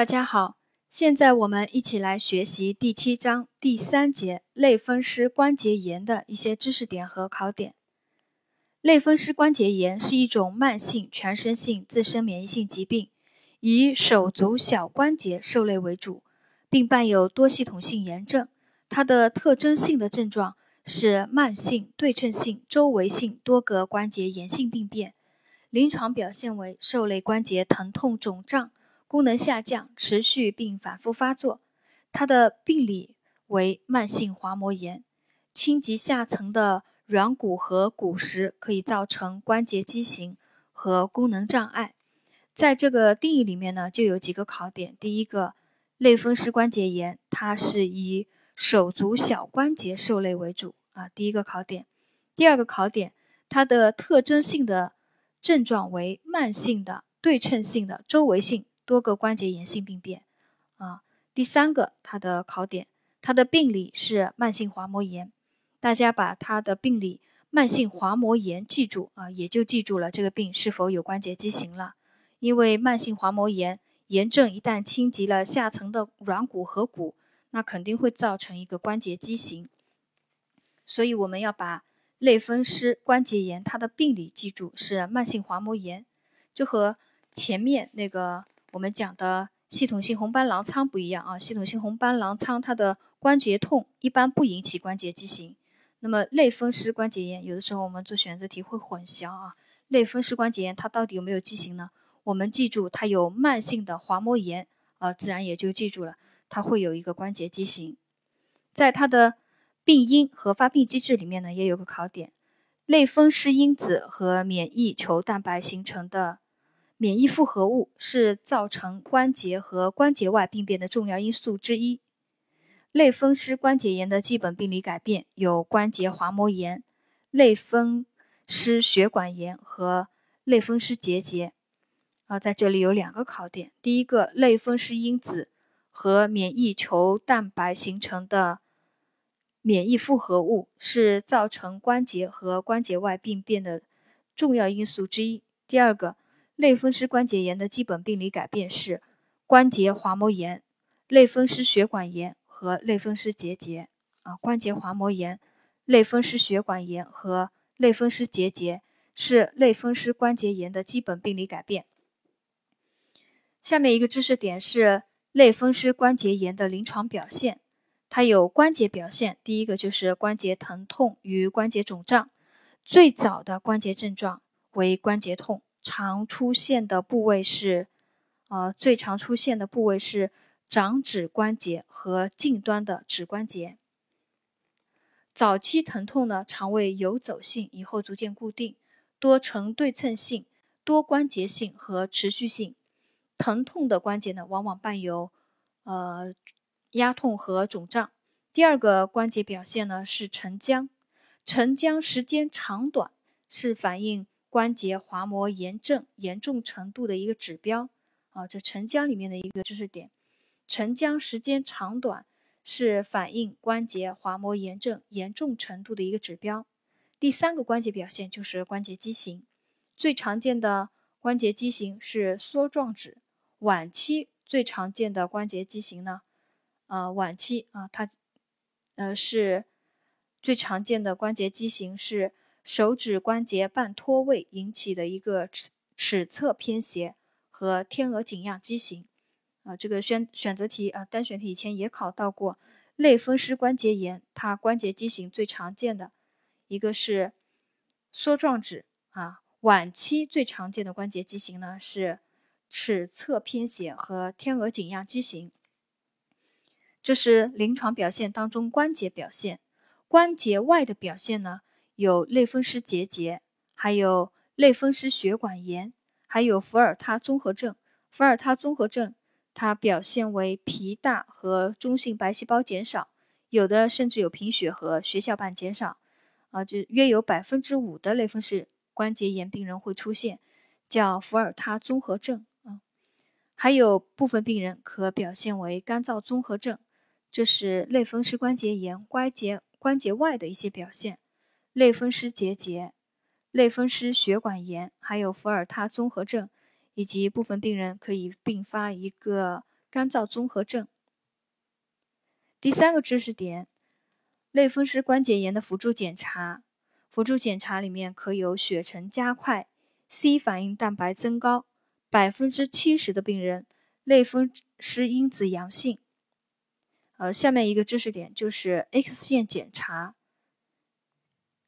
大家好，现在我们一起来学习第七章第三节类风湿关节炎的一些知识点和考点。类风湿关节炎是一种慢性全身性自身免疫性疾病，以手足小关节受累为主，并伴有多系统性炎症。它的特征性的症状是慢性对称性周围性多个关节炎性病变，临床表现为受累关节疼痛肿胀。功能下降，持续并反复发作。它的病理为慢性滑膜炎，侵及下层的软骨和骨石，可以造成关节畸形和功能障碍。在这个定义里面呢，就有几个考点。第一个，类风湿关节炎，它是以手足小关节受累为主啊，第一个考点。第二个考点，它的特征性的症状为慢性的、对称性的、周围性。多个关节炎性病变，啊，第三个它的考点，它的病理是慢性滑膜炎，大家把它的病理慢性滑膜炎记住啊，也就记住了这个病是否有关节畸形了。因为慢性滑膜炎炎症一旦侵及了下层的软骨和骨，那肯定会造成一个关节畸形，所以我们要把类风湿关节炎它的病理记住是慢性滑膜炎，就和前面那个。我们讲的系统性红斑狼疮不一样啊，系统性红斑狼疮它的关节痛一般不引起关节畸形。那么类风湿关节炎有的时候我们做选择题会混淆啊，类风湿关节炎它到底有没有畸形呢？我们记住它有慢性的滑膜炎，呃，自然也就记住了它会有一个关节畸形。在它的病因和发病机制里面呢，也有个考点，类风湿因子和免疫球蛋白形成的。免疫复合物是造成关节和关节外病变的重要因素之一。类风湿关节炎的基本病理改变有关节滑膜炎、类风湿血管炎和类风湿结节。啊，在这里有两个考点：第一个，类风湿因子和免疫球蛋白形成的免疫复合物是造成关节和关节外病变的重要因素之一。第二个。类风湿关节炎的基本病理改变是关节滑膜炎、类风湿血管炎和类风湿结节。啊，关节滑膜炎、类风湿血管炎和类风湿结节是类风湿关节炎的基本病理改变。下面一个知识点是类风湿关节炎的临床表现，它有关节表现，第一个就是关节疼痛与关节肿胀，最早的关节症状为关节痛。常出现的部位是，呃，最常出现的部位是掌指关节和近端的指关节。早期疼痛呢，常为游走性，以后逐渐固定，多呈对称性、多关节性和持续性。疼痛的关节呢，往往伴有呃压痛和肿胀。第二个关节表现呢是沉僵，沉僵时间长短是反映。关节滑膜炎症严重程度的一个指标啊，这沉僵里面的一个知识点，沉僵时间长短是反映关节滑膜炎症严重程度的一个指标。第三个关节表现就是关节畸形，最常见的关节畸形是梭状指。晚期最常见的关节畸形呢，啊，晚期啊，它呃是最常见的关节畸形是。手指关节半脱位引起的一个尺尺侧偏斜和天鹅颈样畸形，啊，这个选选择题啊单选题以前也考到过。类风湿关节炎，它关节畸形最常见的一个是梭状指啊，晚期最常见的关节畸形呢是尺侧偏斜和天鹅颈样畸形。这是临床表现当中关节表现，关节外的表现呢？有类风湿结节，还有类风湿血管炎，还有伏尔塔综合症。伏尔塔综合症它表现为皮大和中性白细胞减少，有的甚至有贫血和血小板减少。啊，就约有百分之五的类风湿关节炎病人会出现，叫伏尔塔综合症。啊，还有部分病人可表现为干燥综合症，这是类风湿关节炎关节关节外的一些表现。类风湿结节、类风湿血管炎，还有伏尔塔综合症，以及部分病人可以并发一个干燥综合症。第三个知识点，类风湿关节炎的辅助检查，辅助检查里面可有血沉加快、C 反应蛋白增高，百分之七十的病人类风湿因子阳性。呃，下面一个知识点就是 X 线检查，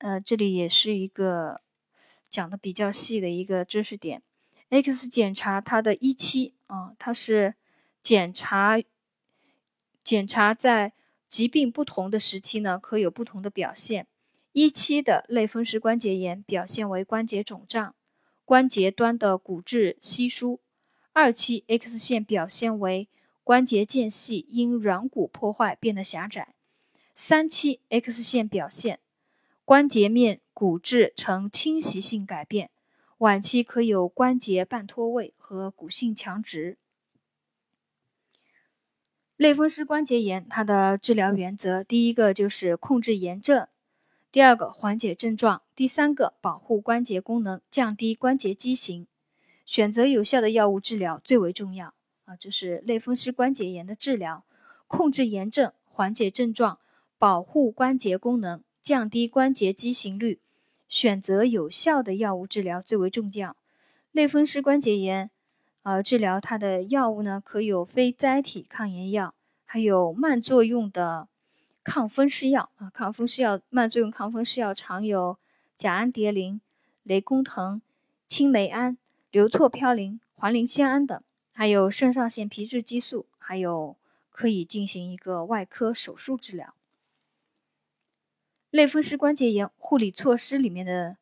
呃，这里也是一个讲的比较细的一个知识点。X 检查它的一期啊，它是检查。检查在疾病不同的时期呢，可有不同的表现。一期的类风湿关节炎表现为关节肿胀、关节端的骨质稀疏；二期 X 线表现为关节间隙因软骨破坏变得狭窄；三期 X 线表现关节面骨质呈倾斜性改变；晚期可有关节半脱位和骨性强直。类风湿关节炎，它的治疗原则，第一个就是控制炎症，第二个缓解症状，第三个保护关节功能，降低关节畸形。选择有效的药物治疗最为重要啊！就是类风湿关节炎的治疗，控制炎症，缓解症状，保护关节功能，降低关节畸形率。选择有效的药物治疗最为重要。类风湿关节炎。呃，治疗它的药物呢，可有非甾体抗炎药，还有慢作用的抗风湿药啊。抗风湿药慢作用抗风湿药常有甲氨蝶呤、雷公藤、青霉胺、硫唑嘌呤、环磷酰胺等，还有肾上腺皮质激素，还有可以进行一个外科手术治疗。类风湿关节炎护理措施里面的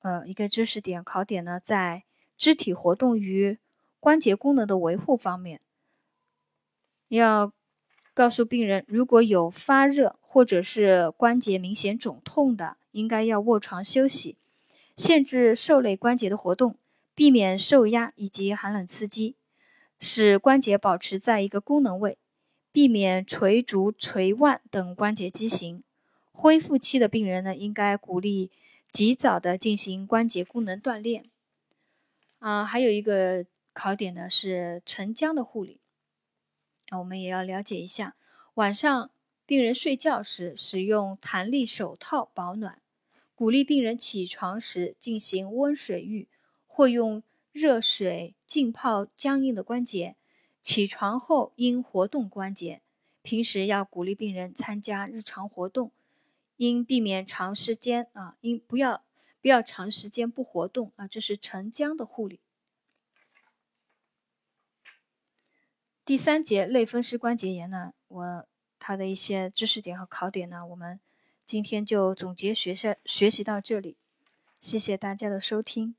呃一个知识点考点呢，在肢体活动与关节功能的维护方面，要告诉病人，如果有发热或者是关节明显肿痛的，应该要卧床休息，限制受累关节的活动，避免受压以及寒冷刺激，使关节保持在一个功能位，避免垂足、垂腕等关节畸形。恢复期的病人呢，应该鼓励及早的进行关节功能锻炼。啊，还有一个。考点呢是沉僵的护理，那我们也要了解一下。晚上病人睡觉时使用弹力手套保暖，鼓励病人起床时进行温水浴或用热水浸泡僵硬的关节。起床后应活动关节。平时要鼓励病人参加日常活动，应避免长时间啊，应不要不要长时间不活动啊，这是沉僵的护理。第三节类风湿关节炎呢，我它的一些知识点和考点呢，我们今天就总结学下学习到这里，谢谢大家的收听。